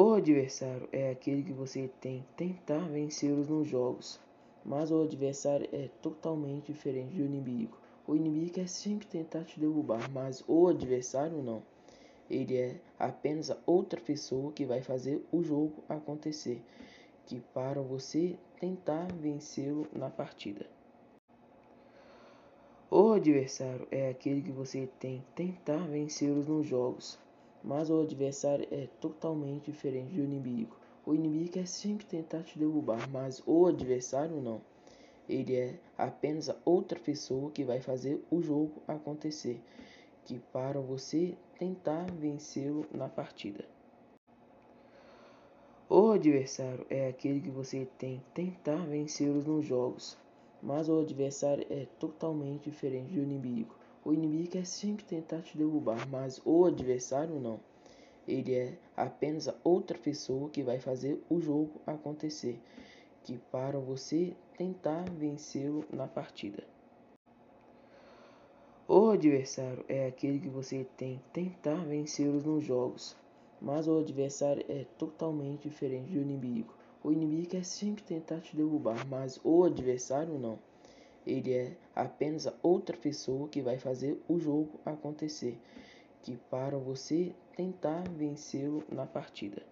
O adversário é aquele que você tem que tentar vencê-los nos jogos, mas o adversário é totalmente diferente do inimigo. O inimigo quer sempre tentar te derrubar, mas o adversário não. Ele é apenas outra pessoa que vai fazer o jogo acontecer, que para você tentar vencê-lo na partida. O adversário é aquele que você tem que tentar vencê-los nos jogos, mas o adversário é totalmente diferente do inimigo. O inimigo quer sempre tentar te derrubar, mas o adversário não. Ele é apenas outra pessoa que vai fazer o jogo acontecer, que para você tentar vencê-lo na partida. O adversário é aquele que você tem tentar vencê-los nos jogos, mas o adversário é totalmente diferente do inimigo. O inimigo quer sempre tentar te derrubar, mas o adversário não. Ele é apenas outra pessoa que vai fazer o jogo acontecer, que para você tentar vencê-lo na partida. O adversário é aquele que você tem que tentar vencê-los nos jogos, mas o adversário é totalmente diferente do inimigo. O inimigo quer sempre tentar te derrubar, mas o adversário não. Ele é apenas outra pessoa que vai fazer o jogo acontecer, que para você tentar vencê-lo na partida.